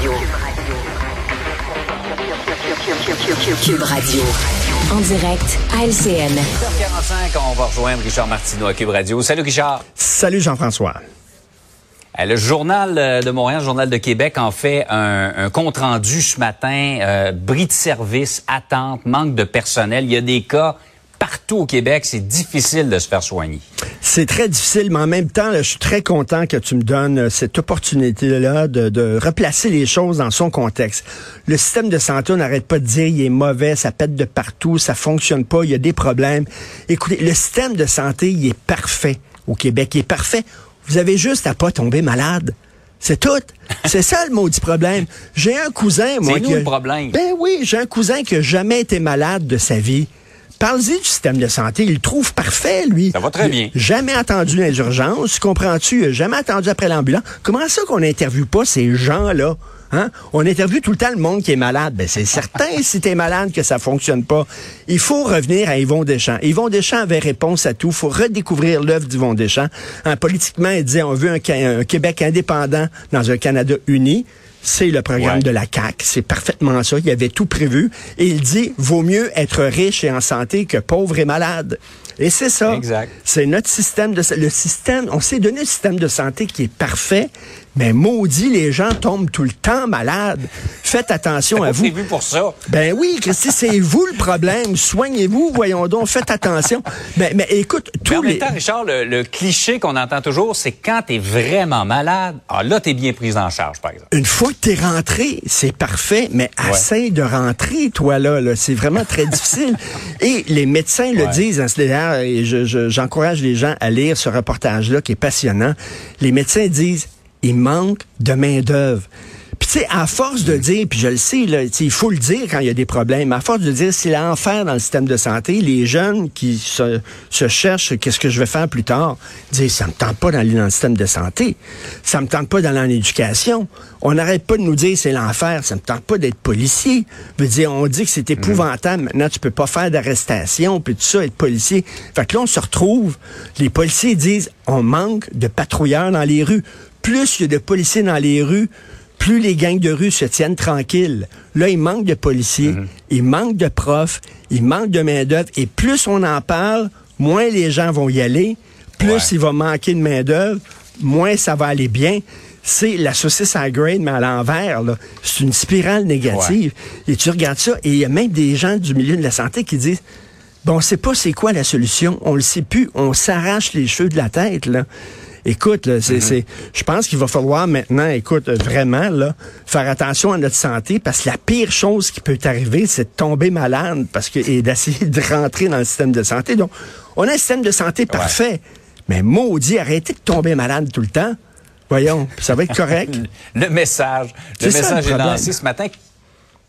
Radio. Cube Radio. En direct à LCN. 45 on va rejoindre Richard Martineau à Cube Radio. Salut Richard. Salut Jean-François. Euh, Le journal euh, de Montréal, le journal de Québec en fait un, un compte rendu ce matin. Euh, bris de service, attente, manque de personnel. Il y a des cas partout au Québec. C'est difficile de se faire soigner. C'est très difficile, mais en même temps, là, je suis très content que tu me donnes euh, cette opportunité-là de, de replacer les choses dans son contexte. Le système de santé, on n'arrête pas de dire il est mauvais, ça pète de partout, ça fonctionne pas, il y a des problèmes. Écoutez, le système de santé, il est parfait au Québec, il est parfait. Vous avez juste à pas tomber malade. C'est tout. C'est ça le maudit problème. J'ai un cousin, moi. C'est nous qui a- le problème. Ben oui, j'ai un cousin qui a jamais été malade de sa vie. Parle-y du système de santé. Il le trouve parfait, lui. Ça va très bien. Jamais attendu les urgences, comprends-tu? Jamais attendu après l'ambulance. Comment ça qu'on n'interviewe pas ces gens-là? Hein? On interviewe tout le temps le monde qui est malade. Ben, c'est certain, si t'es malade, que ça fonctionne pas. Il faut revenir à Yvon Deschamps. Yvon Deschamps avait réponse à tout. Il faut redécouvrir l'œuvre d'Yvon Deschamps. Hein, politiquement, il disait, on veut un, un Québec indépendant dans un Canada uni. C'est le programme Ouais. de la CAQ. C'est parfaitement ça. Il avait tout prévu. Et il dit, vaut mieux être riche et en santé que pauvre et malade. Et c'est ça. Exact. C'est notre système de le système. On s'est donné un système de santé qui est parfait, mais maudit, les gens tombent tout le temps malades. Faites attention à vous. prévu pour ça. Ben oui, Christy, c'est vous le problème. Soignez-vous, voyons donc. Faites attention. Mais, mais écoute, Mais tous en même les. temps, Richard, le, le cliché qu'on entend toujours, c'est quand tu es vraiment malade, ah là, tu es bien pris en charge, par exemple. Une fois que t'es rentré, c'est parfait, mais essaye de rentrer, toi, là. là. C'est vraiment très difficile. Et les médecins le Ouais. disent, hein, c'est d'ailleurs, et je- je- j'encourage les gens à lire ce reportage-là qui est passionnant. Les médecins disent, il manque de main-d'œuvre. Puis tu sais, à force de dire, puis je le sais, là, tu sais, il faut le dire quand il y a des problèmes, à force de dire c'est l'enfer dans le système de santé, les jeunes qui se, se cherchent qu'est-ce que je vais faire plus tard, disent ça me tente pas d'aller dans le système de santé, ça me tente pas d'aller en éducation. On n'arrête pas de nous dire c'est l'enfer, ça me tente pas d'être policier. Je veux dire, on dit que c'est épouvantable, maintenant tu peux pas faire d'arrestation, puis tout ça, être policier. Fait que là, on se retrouve, les policiers disent on manque de patrouilleurs dans les rues. Plus il y a de policiers dans les rues, plus les gangs de rue se tiennent tranquilles. Là, il manque de policiers, il manque de profs, il manque de main-d'œuvre. Et plus on en parle, moins les gens vont y aller, plus Ouais. il va manquer de main-d'œuvre, moins ça va aller bien. C'est la saucisse à grade, mais à l'envers. là. C'est une spirale négative. Et tu regardes ça, et il y a même des gens du milieu de la santé qui disent Bon, on sait pas c'est quoi la solution. On le sait plus. On s'arrache les cheveux de la tête, là. Écoute, là, c'est, c'est, je pense qu'il va falloir maintenant, écoute, vraiment, là, faire attention à notre santé parce que la pire chose qui peut t'arriver, c'est de tomber malade parce que, et d'essayer de rentrer dans le système de santé. Donc, on a un système de santé parfait. Mais maudit, arrêtez de tomber malade tout le temps. Voyons, ça va être correct. Le message, le C'est ça, le message est lancé ce matin.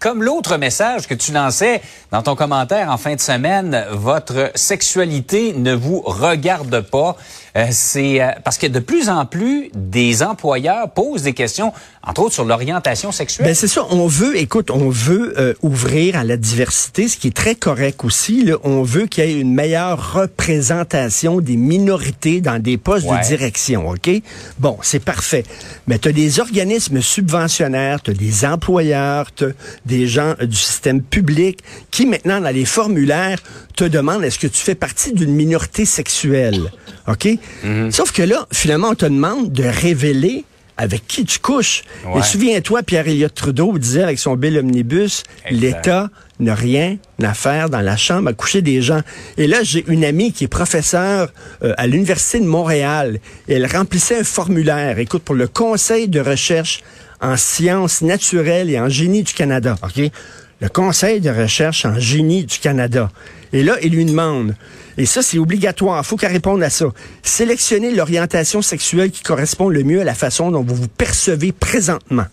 Comme l'autre message que tu lançais dans ton commentaire en fin de semaine, votre sexualité ne vous regarde pas. Euh, c'est euh, parce que de plus en plus des employeurs posent des questions, entre autres sur l'orientation sexuelle. Ben c'est ça, on veut, écoute, on veut euh, ouvrir à la diversité, ce qui est très correct aussi. Là. On veut qu'il y ait une meilleure représentation des minorités dans des postes Ouais. de direction, OK? Bon, c'est parfait. Mais tu as des organismes subventionnaires, tu as des employeurs, tu des gens euh, du système public qui maintenant, dans les formulaires, te demandent est-ce que tu fais partie d'une minorité sexuelle, OK? Sauf que là, finalement, on te demande de révéler avec qui tu couches. Ouais. Et souviens-toi, Pierre-Éliott Trudeau disait avec son bill omnibus, l'État n'a rien à faire dans la chambre à coucher des gens. Et là, j'ai une amie qui est professeure euh, à l'Université de Montréal. Et elle remplissait un formulaire, écoute, pour le Conseil de recherche en sciences naturelles et en génie du Canada. OK? Le Conseil de recherche en génie du Canada. Et là, il lui demande, et ça c'est obligatoire, il faut qu'elle réponde à ça, sélectionnez l'orientation sexuelle qui correspond le mieux à la façon dont vous vous percevez présentement.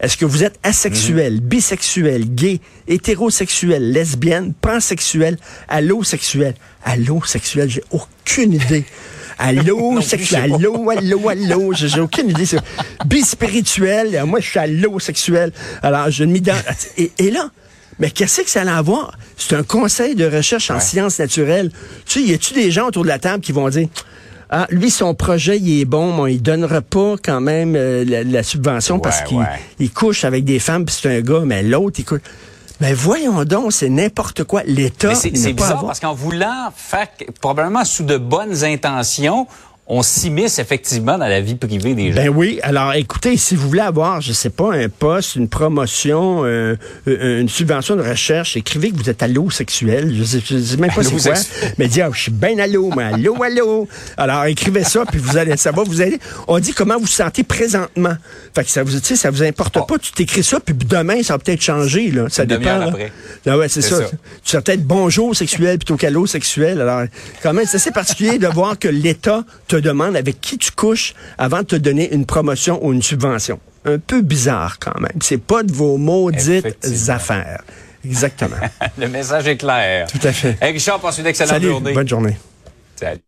Est-ce que vous êtes asexuel, bisexuel, gay, hétérosexuel, lesbienne, pansexuel, allosexuel? Allosexuel, j'ai aucune idée. Allô, sexuel, allô, allô, allô, j'ai j'ai aucune idée. c'est Bispirituel, moi je suis allosexuel. Alors je m'y et, et là, mais qu'est-ce que ça allait avoir? C'est un conseil de recherche en sciences naturelles. Tu sais, y a-tu des gens autour de la table qui vont dire, ah, lui, son projet, il est bon, mais il donnera pas quand même euh, la, la subvention parce qu'il ouais. il couche avec des femmes, puis c'est un gars, mais l'autre, il couche. Ben voyons donc, c'est n'importe quoi. L'État, Mais c'est bizarre avoir- parce qu'en voulant faire, probablement sous de bonnes intentions, on s'immisce effectivement dans la vie privée des gens. Ben oui. Alors, écoutez, si vous voulez avoir, je sais pas, un poste, une promotion, euh, euh, une subvention de recherche, écrivez que vous êtes allosexuel. Je sais, je sais même pas c'est quoi. Mais dis, ah, je suis bien allô, moi. Allô, allô. Alors, écrivez ça, puis vous allez, ça va vous aider. On dit comment vous vous sentez présentement. Fait que ça vous, tu sais, ça vous importe Oh. pas. Tu t'écris ça, puis demain, ça va peut-être changer, là. Ça Une dépend. là. après. Ah ouais, c'est ça. ça. Tu serais peut-être bonjour sexuel plutôt qu'allô sexuel. Alors, quand même, c'est assez particulier de voir que l'État te demande avec qui tu couches avant de te donner une promotion ou une subvention. Un peu bizarre quand même. C'est pas de vos maudites affaires. Exactement. Le message est clair. Tout à fait. Hey Richard, passe une excellente Salut, journée. bonne journée. Salut.